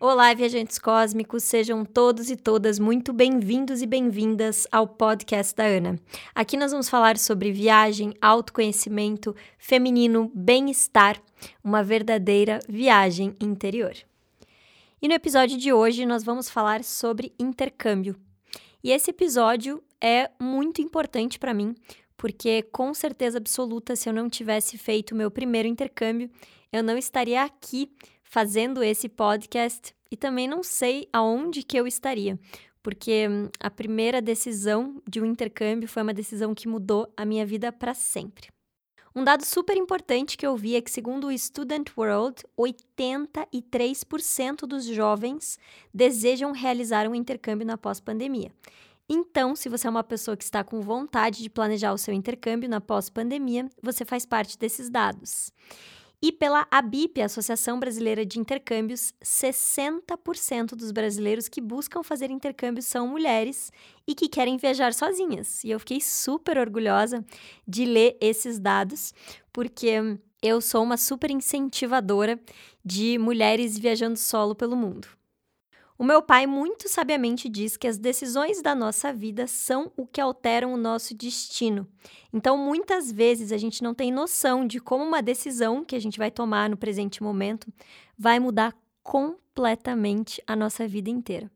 Olá, viajantes cósmicos, sejam todos e todas muito bem-vindos e bem-vindas ao podcast da Ana. Aqui nós vamos falar sobre viagem, autoconhecimento, feminino, bem-estar, uma verdadeira viagem interior. E no episódio de hoje nós vamos falar sobre intercâmbio. E esse episódio é muito importante para mim, porque com certeza absoluta, se eu não tivesse feito o meu primeiro intercâmbio, eu não estaria aqui fazendo esse podcast e também não sei aonde que eu estaria, porque hum, a primeira decisão de um intercâmbio foi uma decisão que mudou a minha vida para sempre. Um dado super importante que eu vi é que, segundo o Student World, 83% dos jovens desejam realizar um intercâmbio na pós-pandemia. Então, se você é uma pessoa que está com vontade de planejar o seu intercâmbio na pós-pandemia, você faz parte desses dados. E pela ABIP, Associação Brasileira de Intercâmbios, 60% dos brasileiros que buscam fazer intercâmbio são mulheres e que querem viajar sozinhas. E eu fiquei super orgulhosa de ler esses dados, porque eu sou uma super incentivadora de mulheres viajando solo pelo mundo. O meu pai muito sabiamente diz que as decisões da nossa vida são o que alteram o nosso destino. Então, muitas vezes a gente não tem noção de como uma decisão que a gente vai tomar no presente momento vai mudar completamente a nossa vida inteira.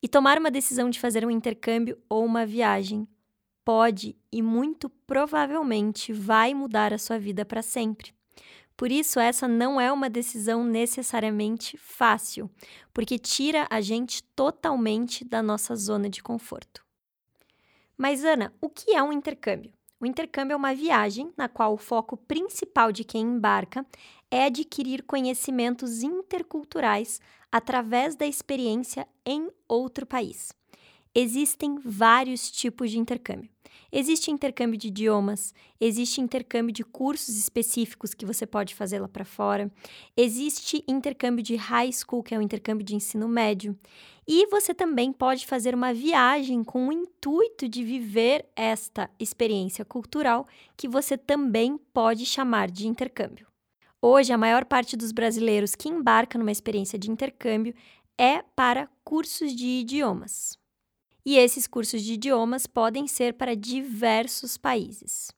E tomar uma decisão de fazer um intercâmbio ou uma viagem pode e muito provavelmente vai mudar a sua vida para sempre. Por isso, essa não é uma decisão necessariamente fácil, porque tira a gente totalmente da nossa zona de conforto. Mas, Ana, o que é um intercâmbio? O intercâmbio é uma viagem na qual o foco principal de quem embarca é adquirir conhecimentos interculturais através da experiência em outro país. Existem vários tipos de intercâmbio. Existe intercâmbio de idiomas, existe intercâmbio de cursos específicos que você pode fazer lá para fora, existe intercâmbio de high school, que é o intercâmbio de ensino médio, e você também pode fazer uma viagem com o intuito de viver esta experiência cultural, que você também pode chamar de intercâmbio. Hoje, a maior parte dos brasileiros que embarca numa experiência de intercâmbio é para cursos de idiomas e esses cursos de idiomas podem ser para diversos países.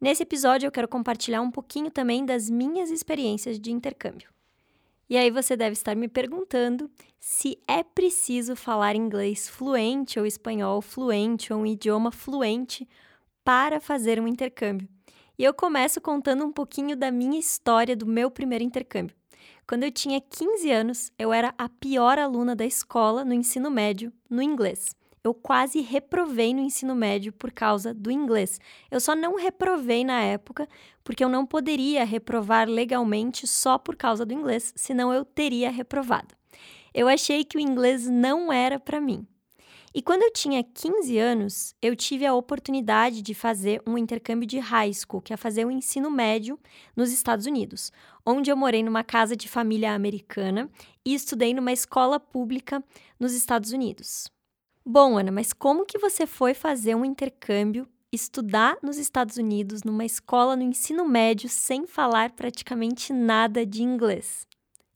Nesse episódio, eu quero compartilhar um pouquinho também das minhas experiências de intercâmbio. E aí você deve estar me perguntando se é preciso falar inglês fluente ou espanhol fluente ou um idioma fluente para fazer um intercâmbio. E eu começo contando um pouquinho da minha história do meu primeiro intercâmbio. Quando eu tinha 15 anos, eu era a pior aluna da escola no ensino médio no inglês. Eu quase reprovei no ensino médio por causa do inglês. Eu só não reprovei na época porque eu não poderia reprovar legalmente só por causa do inglês, senão eu teria reprovado. Eu achei que o inglês não era para mim. E quando eu tinha 15 anos, eu tive a oportunidade de fazer um intercâmbio de high school, que é fazer o um ensino médio nos Estados Unidos, onde eu morei numa casa de família americana e estudei numa escola pública nos Estados Unidos. Bom, Ana, mas como que você foi fazer um intercâmbio, estudar nos Estados Unidos, numa escola no ensino médio, sem falar praticamente nada de inglês?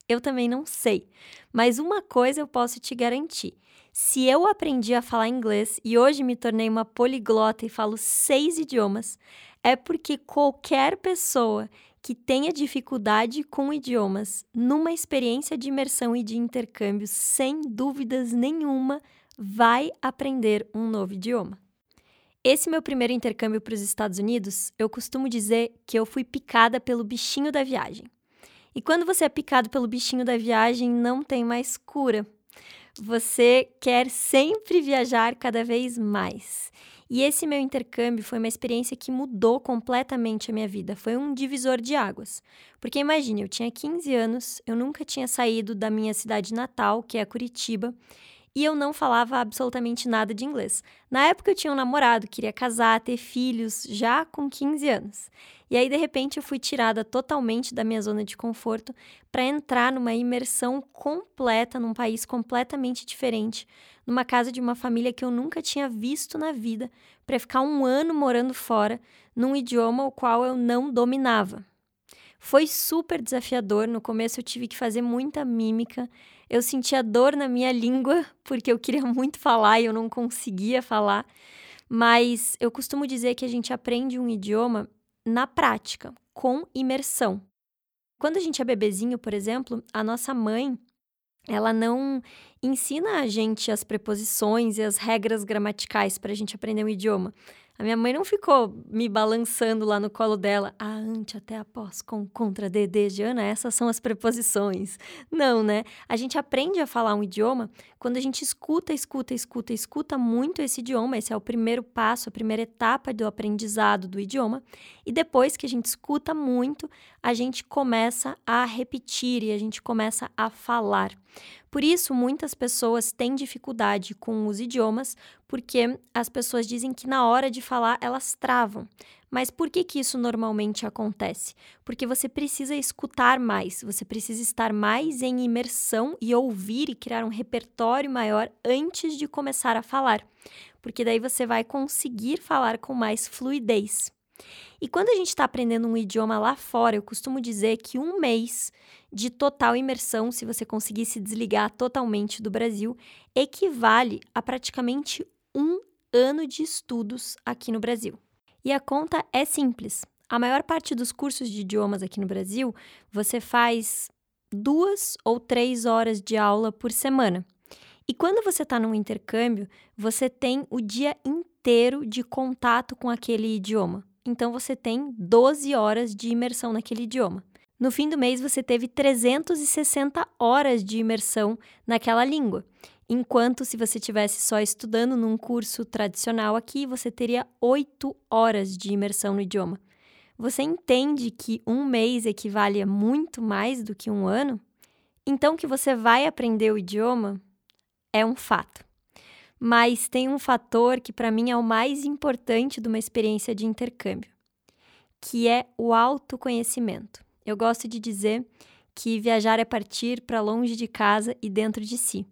Eu também não sei, mas uma coisa eu posso te garantir se eu aprendi a falar inglês e hoje me tornei uma poliglota e falo seis idiomas, é porque qualquer pessoa que tenha dificuldade com idiomas, numa experiência de imersão e de intercâmbio, sem dúvidas nenhuma, vai aprender um novo idioma. Esse meu primeiro intercâmbio para os Estados Unidos, eu costumo dizer que eu fui picada pelo bichinho da viagem. E quando você é picado pelo bichinho da viagem, não tem mais cura você quer sempre viajar cada vez mais. E esse meu intercâmbio foi uma experiência que mudou completamente a minha vida. Foi um divisor de águas. Porque imagine, eu tinha 15 anos, eu nunca tinha saído da minha cidade natal, que é Curitiba, e eu não falava absolutamente nada de inglês. Na época eu tinha um namorado, queria casar, ter filhos, já com 15 anos. E aí, de repente, eu fui tirada totalmente da minha zona de conforto para entrar numa imersão completa num país completamente diferente, numa casa de uma família que eu nunca tinha visto na vida, para ficar um ano morando fora, num idioma o qual eu não dominava. Foi super desafiador. No começo eu tive que fazer muita mímica. Eu sentia dor na minha língua, porque eu queria muito falar e eu não conseguia falar. Mas eu costumo dizer que a gente aprende um idioma na prática, com imersão. Quando a gente é bebezinho, por exemplo, a nossa mãe, ela não ensina a gente as preposições e as regras gramaticais para a gente aprender um idioma. A minha mãe não ficou me balançando lá no colo dela, a ante até após, com, contra, de, desde, Ana, essas são as preposições. Não, né? A gente aprende a falar um idioma quando a gente escuta, escuta, escuta, escuta muito esse idioma. Esse é o primeiro passo, a primeira etapa do aprendizado do idioma. E depois que a gente escuta muito, a gente começa a repetir e a gente começa a falar. Por isso, muitas pessoas têm dificuldade com os idiomas, porque as pessoas dizem que na hora de falar elas travam. Mas por que, que isso normalmente acontece? Porque você precisa escutar mais, você precisa estar mais em imersão e ouvir e criar um repertório maior antes de começar a falar, porque daí você vai conseguir falar com mais fluidez. E quando a gente está aprendendo um idioma lá fora, eu costumo dizer que um mês de total imersão, se você conseguir se desligar totalmente do Brasil, equivale a praticamente um ano de estudos aqui no Brasil. E a conta é simples. A maior parte dos cursos de idiomas aqui no Brasil, você faz duas ou três horas de aula por semana. E quando você está num intercâmbio, você tem o dia inteiro de contato com aquele idioma. Então você tem 12 horas de imersão naquele idioma. No fim do mês, você teve 360 horas de imersão naquela língua. Enquanto se você tivesse só estudando num curso tradicional aqui, você teria 8 horas de imersão no idioma. Você entende que um mês equivale a muito mais do que um ano? Então, que você vai aprender o idioma é um fato. Mas tem um fator que para mim é o mais importante de uma experiência de intercâmbio, que é o autoconhecimento. Eu gosto de dizer que viajar é partir para longe de casa e dentro de si.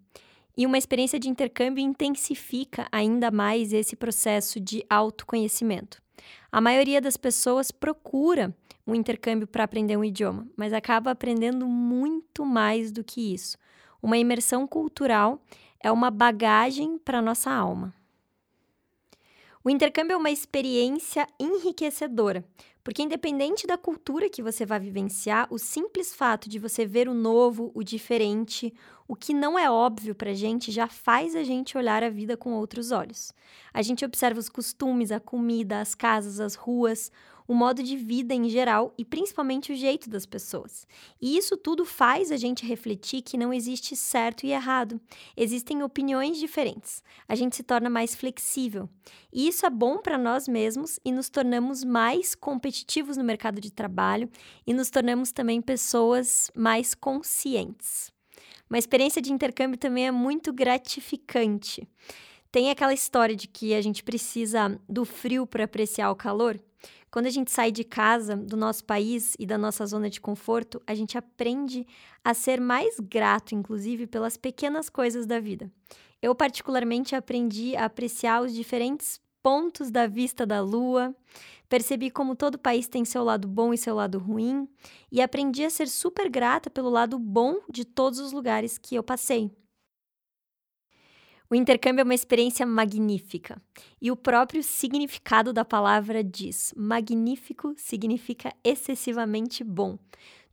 E uma experiência de intercâmbio intensifica ainda mais esse processo de autoconhecimento. A maioria das pessoas procura um intercâmbio para aprender um idioma, mas acaba aprendendo muito mais do que isso. Uma imersão cultural é uma bagagem para nossa alma. O intercâmbio é uma experiência enriquecedora, porque, independente da cultura que você vai vivenciar, o simples fato de você ver o novo, o diferente, o que não é óbvio para gente, já faz a gente olhar a vida com outros olhos. A gente observa os costumes, a comida, as casas, as ruas, o modo de vida em geral e principalmente o jeito das pessoas. E isso tudo faz a gente refletir que não existe certo e errado. Existem opiniões diferentes. A gente se torna mais flexível. E isso é bom para nós mesmos e nos tornamos mais competitivos no mercado de trabalho e nos tornamos também pessoas mais conscientes. Uma experiência de intercâmbio também é muito gratificante. Tem aquela história de que a gente precisa do frio para apreciar o calor. Quando a gente sai de casa, do nosso país e da nossa zona de conforto, a gente aprende a ser mais grato, inclusive, pelas pequenas coisas da vida. Eu, particularmente, aprendi a apreciar os diferentes pontos da vista da lua, percebi como todo país tem seu lado bom e seu lado ruim, e aprendi a ser super grata pelo lado bom de todos os lugares que eu passei. O intercâmbio é uma experiência magnífica. E o próprio significado da palavra diz: magnífico significa excessivamente bom.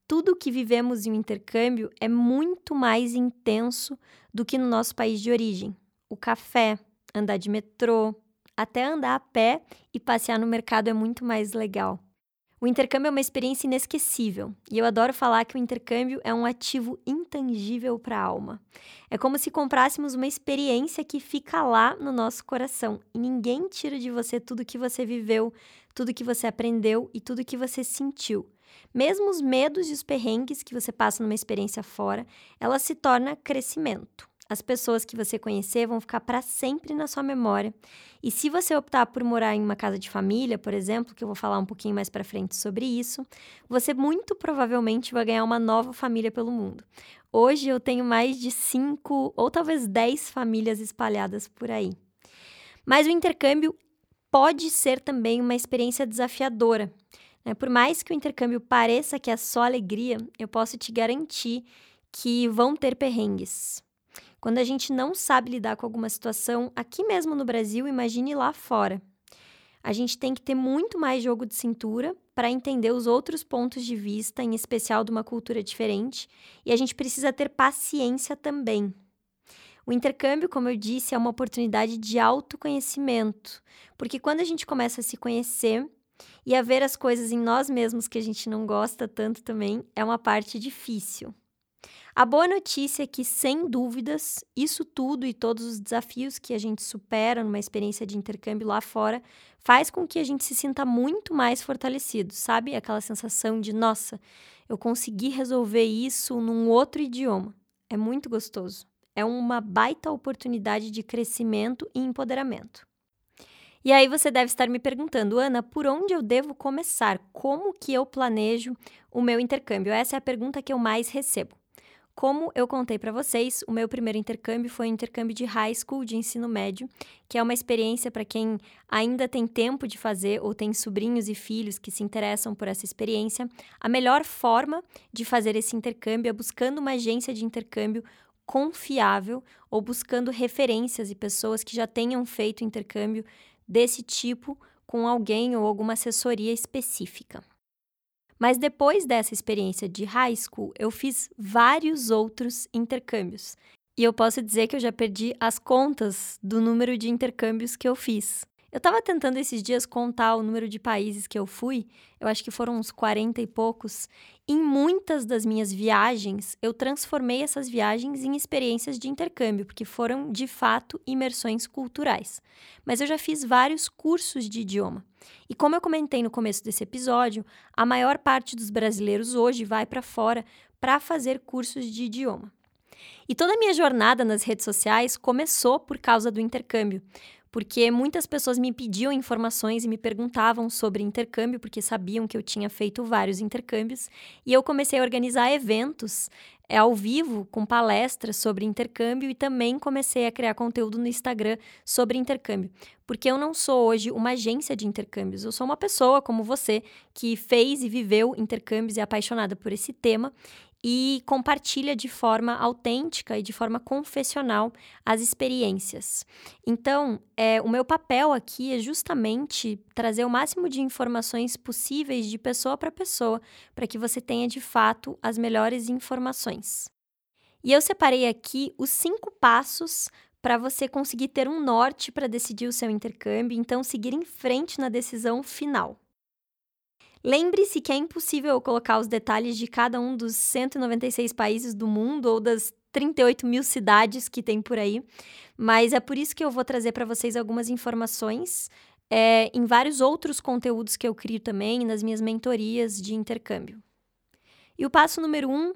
Tudo o que vivemos em um intercâmbio é muito mais intenso do que no nosso país de origem. O café, andar de metrô, até andar a pé e passear no mercado é muito mais legal. O intercâmbio é uma experiência inesquecível e eu adoro falar que o intercâmbio é um ativo intangível para a alma. É como se comprássemos uma experiência que fica lá no nosso coração e ninguém tira de você tudo que você viveu, tudo que você aprendeu e tudo que você sentiu. Mesmo os medos e os perrengues que você passa numa experiência fora, ela se torna crescimento. As pessoas que você conhecer vão ficar para sempre na sua memória. E se você optar por morar em uma casa de família, por exemplo, que eu vou falar um pouquinho mais para frente sobre isso, você muito provavelmente vai ganhar uma nova família pelo mundo. Hoje eu tenho mais de cinco ou talvez dez famílias espalhadas por aí. Mas o intercâmbio pode ser também uma experiência desafiadora. Né? Por mais que o intercâmbio pareça que é só alegria, eu posso te garantir que vão ter perrengues. Quando a gente não sabe lidar com alguma situação, aqui mesmo no Brasil, imagine lá fora. A gente tem que ter muito mais jogo de cintura para entender os outros pontos de vista, em especial de uma cultura diferente, e a gente precisa ter paciência também. O intercâmbio, como eu disse, é uma oportunidade de autoconhecimento, porque quando a gente começa a se conhecer e a ver as coisas em nós mesmos que a gente não gosta tanto também, é uma parte difícil. A boa notícia é que, sem dúvidas, isso tudo e todos os desafios que a gente supera numa experiência de intercâmbio lá fora faz com que a gente se sinta muito mais fortalecido, sabe? Aquela sensação de, nossa, eu consegui resolver isso num outro idioma. É muito gostoso. É uma baita oportunidade de crescimento e empoderamento. E aí você deve estar me perguntando, Ana, por onde eu devo começar? Como que eu planejo o meu intercâmbio? Essa é a pergunta que eu mais recebo. Como eu contei para vocês, o meu primeiro intercâmbio foi um intercâmbio de high school, de ensino médio, que é uma experiência para quem ainda tem tempo de fazer ou tem sobrinhos e filhos que se interessam por essa experiência. A melhor forma de fazer esse intercâmbio é buscando uma agência de intercâmbio confiável ou buscando referências e pessoas que já tenham feito intercâmbio desse tipo com alguém ou alguma assessoria específica. Mas depois dessa experiência de high school, eu fiz vários outros intercâmbios. E eu posso dizer que eu já perdi as contas do número de intercâmbios que eu fiz. Eu estava tentando esses dias contar o número de países que eu fui, eu acho que foram uns 40 e poucos. Em muitas das minhas viagens, eu transformei essas viagens em experiências de intercâmbio, porque foram de fato imersões culturais. Mas eu já fiz vários cursos de idioma. E como eu comentei no começo desse episódio, a maior parte dos brasileiros hoje vai para fora para fazer cursos de idioma. E toda a minha jornada nas redes sociais começou por causa do intercâmbio porque muitas pessoas me pediam informações e me perguntavam sobre intercâmbio, porque sabiam que eu tinha feito vários intercâmbios, e eu comecei a organizar eventos é, ao vivo, com palestras sobre intercâmbio, e também comecei a criar conteúdo no Instagram sobre intercâmbio, porque eu não sou hoje uma agência de intercâmbios, eu sou uma pessoa como você que fez e viveu intercâmbios e é apaixonada por esse tema, e compartilha de forma autêntica e de forma confessional as experiências. Então, é, o meu papel aqui é justamente trazer o máximo de informações possíveis de pessoa para pessoa, para que você tenha de fato as melhores informações. E eu separei aqui os cinco passos para você conseguir ter um norte para decidir o seu intercâmbio, então seguir em frente na decisão final. Lembre-se que é impossível colocar os detalhes de cada um dos 196 países do mundo ou das 38 mil cidades que tem por aí, mas é por isso que eu vou trazer para vocês algumas informações é, em vários outros conteúdos que eu crio também nas minhas mentorias de intercâmbio. E o passo número um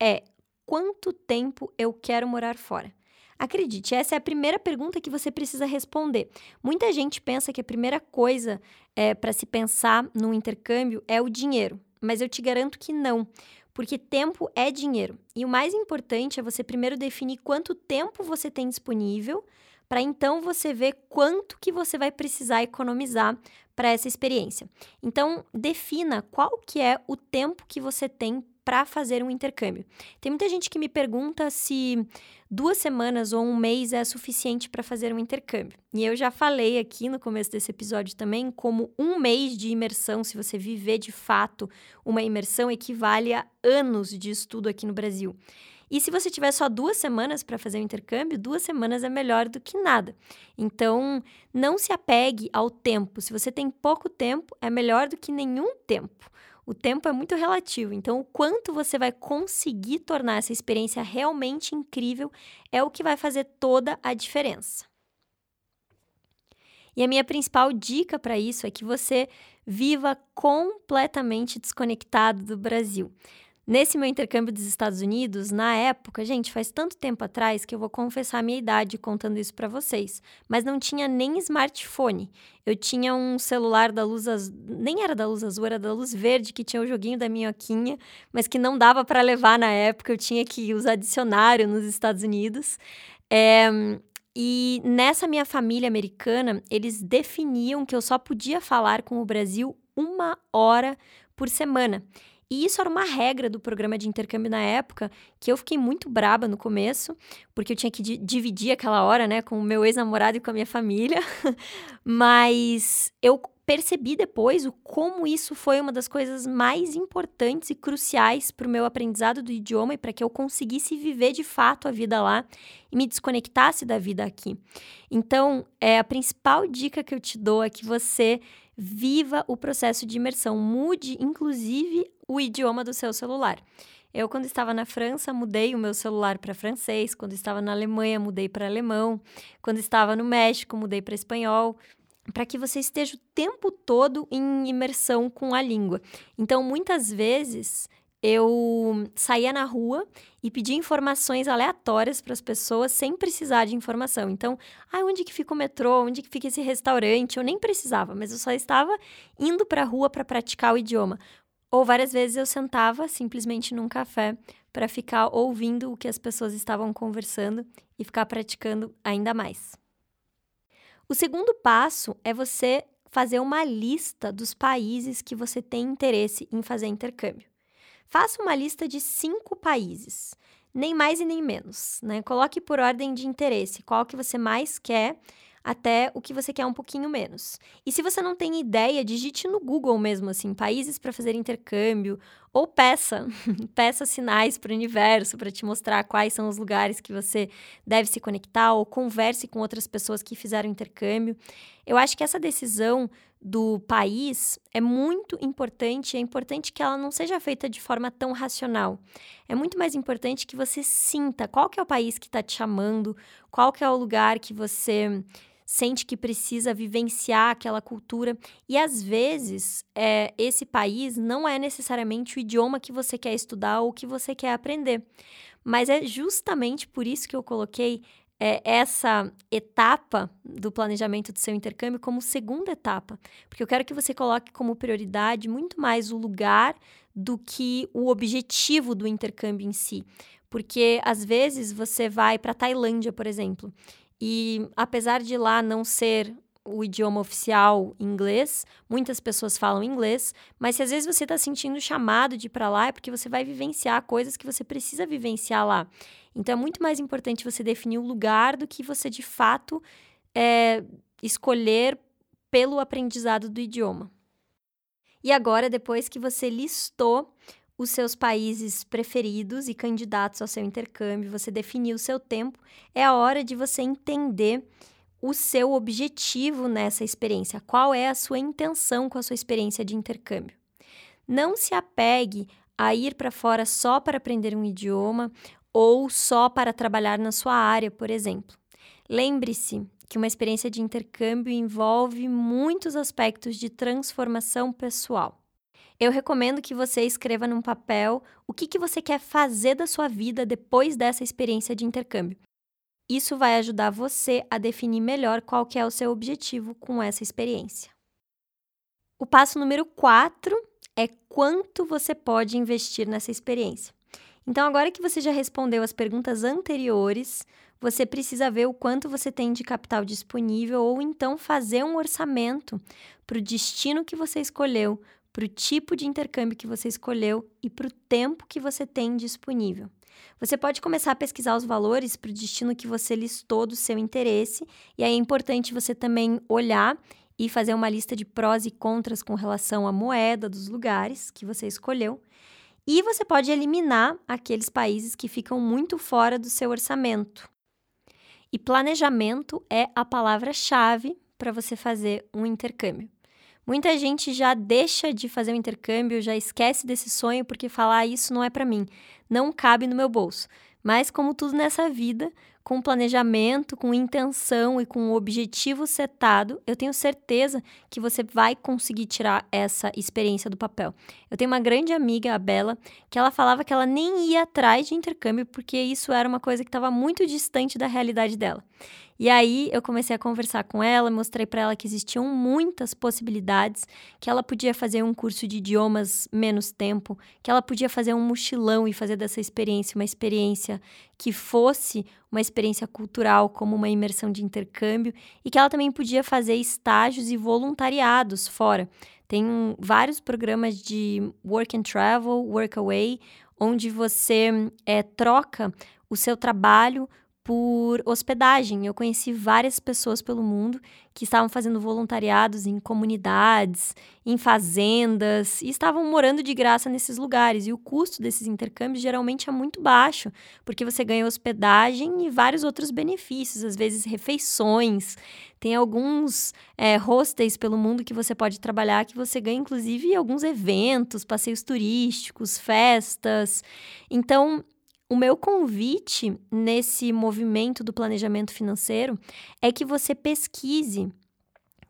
é quanto tempo eu quero morar fora? Acredite, essa é a primeira pergunta que você precisa responder. Muita gente pensa que a primeira coisa é, para se pensar no intercâmbio é o dinheiro, mas eu te garanto que não, porque tempo é dinheiro. E o mais importante é você primeiro definir quanto tempo você tem disponível, para então você ver quanto que você vai precisar economizar para essa experiência. Então, defina qual que é o tempo que você tem para fazer um intercâmbio. Tem muita gente que me pergunta se duas semanas ou um mês é suficiente para fazer um intercâmbio. E eu já falei aqui no começo desse episódio também como um mês de imersão, se você viver de fato uma imersão, equivale a anos de estudo aqui no Brasil. E se você tiver só duas semanas para fazer o intercâmbio, duas semanas é melhor do que nada. Então, não se apegue ao tempo. Se você tem pouco tempo, é melhor do que nenhum tempo. O tempo é muito relativo, então o quanto você vai conseguir tornar essa experiência realmente incrível é o que vai fazer toda a diferença. E a minha principal dica para isso é que você viva completamente desconectado do Brasil. Nesse meu intercâmbio dos Estados Unidos, na época, gente, faz tanto tempo atrás que eu vou confessar a minha idade contando isso para vocês, mas não tinha nem smartphone. Eu tinha um celular da luz azul, nem era da luz azul, era da luz verde, que tinha o joguinho da minhoquinha, mas que não dava para levar na época, eu tinha que usar dicionário nos Estados Unidos. É, e nessa minha família americana, eles definiam que eu só podia falar com o Brasil uma hora por semana. E isso era uma regra do programa de intercâmbio na época, que eu fiquei muito braba no começo, porque eu tinha que dividir aquela hora, né, com o meu ex-namorado e com a minha família. Mas eu percebi depois o como isso foi uma das coisas mais importantes e cruciais para o meu aprendizado do idioma e para que eu conseguisse viver de fato a vida lá e me desconectasse da vida aqui. Então, é a principal dica que eu te dou é que você viva o processo de imersão, mude inclusive o idioma do seu celular. Eu, quando estava na França, mudei o meu celular para francês. Quando estava na Alemanha, mudei para alemão. Quando estava no México, mudei para espanhol. Para que você esteja o tempo todo em imersão com a língua. Então, muitas vezes, eu saía na rua e pedia informações aleatórias para as pessoas sem precisar de informação. Então, ah, onde que fica o metrô? Onde que fica esse restaurante? Eu nem precisava, mas eu só estava indo para a rua para praticar o idioma. Ou várias vezes eu sentava simplesmente num café para ficar ouvindo o que as pessoas estavam conversando e ficar praticando ainda mais. O segundo passo é você fazer uma lista dos países que você tem interesse em fazer intercâmbio. Faça uma lista de cinco países, nem mais e nem menos. Né? Coloque por ordem de interesse qual que você mais quer até o que você quer um pouquinho menos. E se você não tem ideia, digite no Google mesmo assim, países para fazer intercâmbio ou peça, peça sinais para o universo para te mostrar quais são os lugares que você deve se conectar ou converse com outras pessoas que fizeram intercâmbio. Eu acho que essa decisão do país é muito importante, é importante que ela não seja feita de forma tão racional. É muito mais importante que você sinta qual que é o país que está te chamando, qual que é o lugar que você sente que precisa vivenciar aquela cultura. E às vezes, é, esse país não é necessariamente o idioma que você quer estudar ou que você quer aprender. Mas é justamente por isso que eu coloquei é, essa etapa do planejamento do seu intercâmbio como segunda etapa, porque eu quero que você coloque como prioridade muito mais o lugar do que o objetivo do intercâmbio em si. Porque às vezes você vai para Tailândia, por exemplo, e apesar de lá não ser o idioma oficial inglês, muitas pessoas falam inglês, mas se às vezes você está sentindo chamado de ir para lá, é porque você vai vivenciar coisas que você precisa vivenciar lá. Então é muito mais importante você definir o lugar do que você de fato é, escolher pelo aprendizado do idioma. E agora, depois que você listou os seus países preferidos e candidatos ao seu intercâmbio, você definir o seu tempo, é a hora de você entender o seu objetivo nessa experiência, qual é a sua intenção com a sua experiência de intercâmbio. Não se apegue a ir para fora só para aprender um idioma ou só para trabalhar na sua área, por exemplo. Lembre-se que uma experiência de intercâmbio envolve muitos aspectos de transformação pessoal eu recomendo que você escreva num papel o que, que você quer fazer da sua vida depois dessa experiência de intercâmbio. Isso vai ajudar você a definir melhor qual que é o seu objetivo com essa experiência. O passo número 4 é quanto você pode investir nessa experiência. Então, agora que você já respondeu as perguntas anteriores, você precisa ver o quanto você tem de capital disponível ou então fazer um orçamento para o destino que você escolheu, para o tipo de intercâmbio que você escolheu e para o tempo que você tem disponível. Você pode começar a pesquisar os valores para o destino que você listou do seu interesse, e aí é importante você também olhar e fazer uma lista de prós e contras com relação à moeda dos lugares que você escolheu. E você pode eliminar aqueles países que ficam muito fora do seu orçamento. E planejamento é a palavra-chave para você fazer um intercâmbio. Muita gente já deixa de fazer o intercâmbio, já esquece desse sonho porque falar ah, isso não é para mim, não cabe no meu bolso. Mas como tudo nessa vida, com planejamento, com intenção e com objetivo setado, eu tenho certeza que você vai conseguir tirar essa experiência do papel. Eu tenho uma grande amiga, a Bela, que ela falava que ela nem ia atrás de intercâmbio porque isso era uma coisa que estava muito distante da realidade dela. E aí eu comecei a conversar com ela, mostrei para ela que existiam muitas possibilidades, que ela podia fazer um curso de idiomas menos tempo, que ela podia fazer um mochilão e fazer dessa experiência uma experiência que fosse uma experiência cultural, como uma imersão de intercâmbio, e que ela também podia fazer estágios e voluntariados fora. Tem vários programas de work and travel, work away, onde você é, troca o seu trabalho por hospedagem. Eu conheci várias pessoas pelo mundo que estavam fazendo voluntariados em comunidades, em fazendas e estavam morando de graça nesses lugares. E o custo desses intercâmbios geralmente é muito baixo, porque você ganha hospedagem e vários outros benefícios, às vezes refeições. Tem alguns é, hostels pelo mundo que você pode trabalhar que você ganha, inclusive, alguns eventos, passeios turísticos, festas. Então, o meu convite nesse movimento do planejamento financeiro é que você pesquise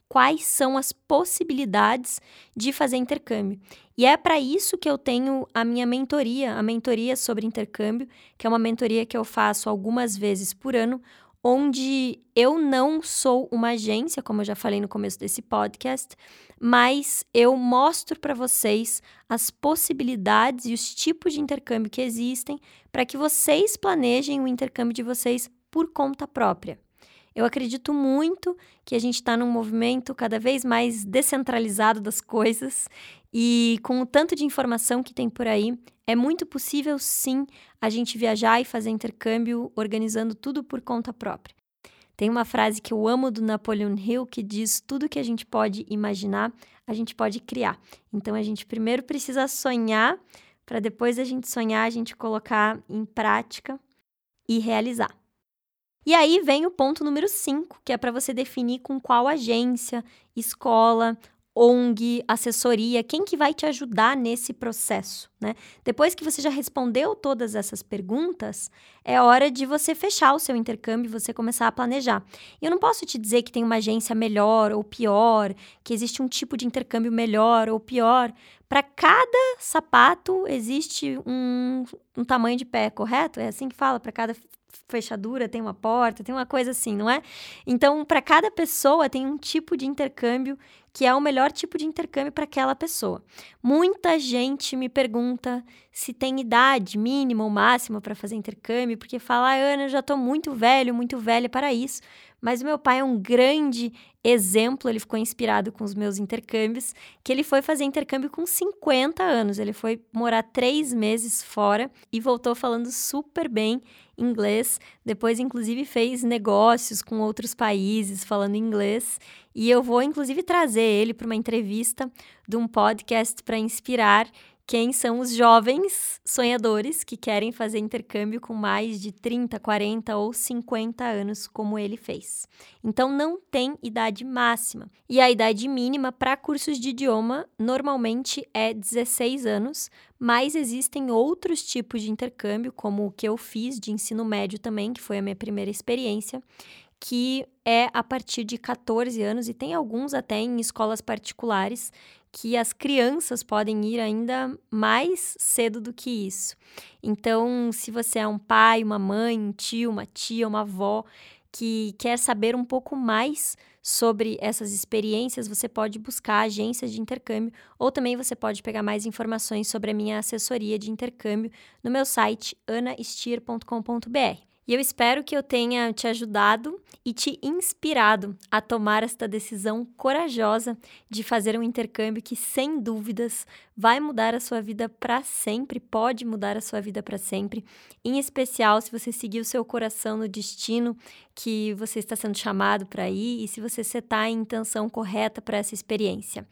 quais são as possibilidades de fazer intercâmbio. E é para isso que eu tenho a minha mentoria, a mentoria sobre intercâmbio, que é uma mentoria que eu faço algumas vezes por ano, onde eu não sou uma agência, como eu já falei no começo desse podcast, mas eu mostro para vocês as possibilidades e os tipos de intercâmbio que existem para que vocês planejem o intercâmbio de vocês por conta própria. Eu acredito muito que a gente está num movimento cada vez mais descentralizado das coisas e com o tanto de informação que tem por aí, é muito possível sim a gente viajar e fazer intercâmbio organizando tudo por conta própria. Tem uma frase que eu amo do Napoleon Hill que diz: tudo que a gente pode imaginar, a gente pode criar. Então a gente primeiro precisa sonhar, para depois a gente sonhar, a gente colocar em prática e realizar. E aí vem o ponto número 5, que é para você definir com qual agência, escola ONG, assessoria, quem que vai te ajudar nesse processo, né? Depois que você já respondeu todas essas perguntas, é hora de você fechar o seu intercâmbio e você começar a planejar. Eu não posso te dizer que tem uma agência melhor ou pior, que existe um tipo de intercâmbio melhor ou pior. Para cada sapato existe um, um tamanho de pé, correto? É assim que fala, para cada fechadura tem uma porta, tem uma coisa assim, não é? Então, para cada pessoa tem um tipo de intercâmbio que é o melhor tipo de intercâmbio para aquela pessoa. Muita gente me pergunta se tem idade mínima ou máxima para fazer intercâmbio, porque fala, ah, Ana, eu já estou muito velho, muito velha para isso. Mas meu pai é um grande exemplo, ele ficou inspirado com os meus intercâmbios, que ele foi fazer intercâmbio com 50 anos. Ele foi morar três meses fora e voltou falando super bem inglês. Depois, inclusive, fez negócios com outros países falando inglês. E eu vou, inclusive, trazer ele para uma entrevista de um podcast para inspirar quem são os jovens sonhadores que querem fazer intercâmbio com mais de 30, 40 ou 50 anos, como ele fez. Então, não tem idade máxima. E a idade mínima para cursos de idioma normalmente é 16 anos, mas existem outros tipos de intercâmbio, como o que eu fiz de ensino médio também, que foi a minha primeira experiência, que é a partir de 14 anos e tem alguns até em escolas particulares que as crianças podem ir ainda mais cedo do que isso. Então, se você é um pai, uma mãe, um tio, uma tia, uma avó que quer saber um pouco mais sobre essas experiências, você pode buscar agências de intercâmbio ou também você pode pegar mais informações sobre a minha assessoria de intercâmbio no meu site anastier.com.br. E eu espero que eu tenha te ajudado e te inspirado a tomar esta decisão corajosa de fazer um intercâmbio que, sem dúvidas, vai mudar a sua vida para sempre, pode mudar a sua vida para sempre, em especial se você seguir o seu coração no destino que você está sendo chamado para ir e se você setar a intenção correta para essa experiência.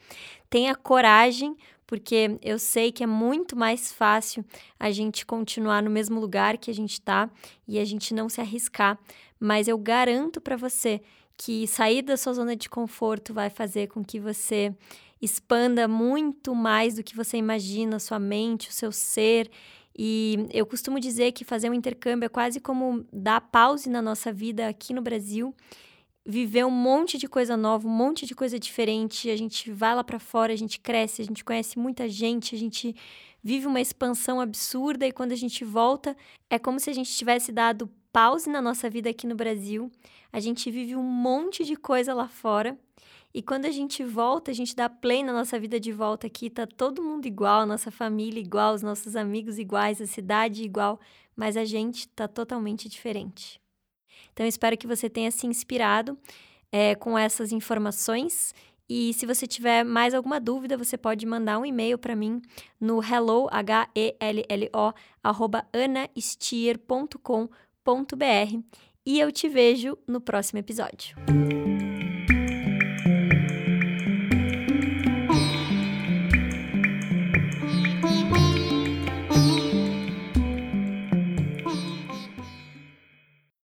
Tenha coragem porque eu sei que é muito mais fácil a gente continuar no mesmo lugar que a gente está e a gente não se arriscar, mas eu garanto para você que sair da sua zona de conforto vai fazer com que você expanda muito mais do que você imagina, sua mente, o seu ser. E eu costumo dizer que fazer um intercâmbio é quase como dar pause na nossa vida aqui no Brasil, viver um monte de coisa nova, um monte de coisa diferente. A gente vai lá para fora, a gente cresce, a gente conhece muita gente, a gente vive uma expansão absurda e quando a gente volta, é como se a gente tivesse dado pause na nossa vida aqui no Brasil. A gente vive um monte de coisa lá fora. E quando a gente volta, a gente dá play na nossa vida de volta aqui, tá todo mundo igual, a nossa família igual, os nossos amigos iguais, a cidade igual, mas a gente tá totalmente diferente. Então, espero que você tenha se inspirado é, com essas informações e se você tiver mais alguma dúvida, você pode mandar um e-mail para mim no hello, H-E-L-L-O, arroba anastier.com.br e eu te vejo no próximo episódio.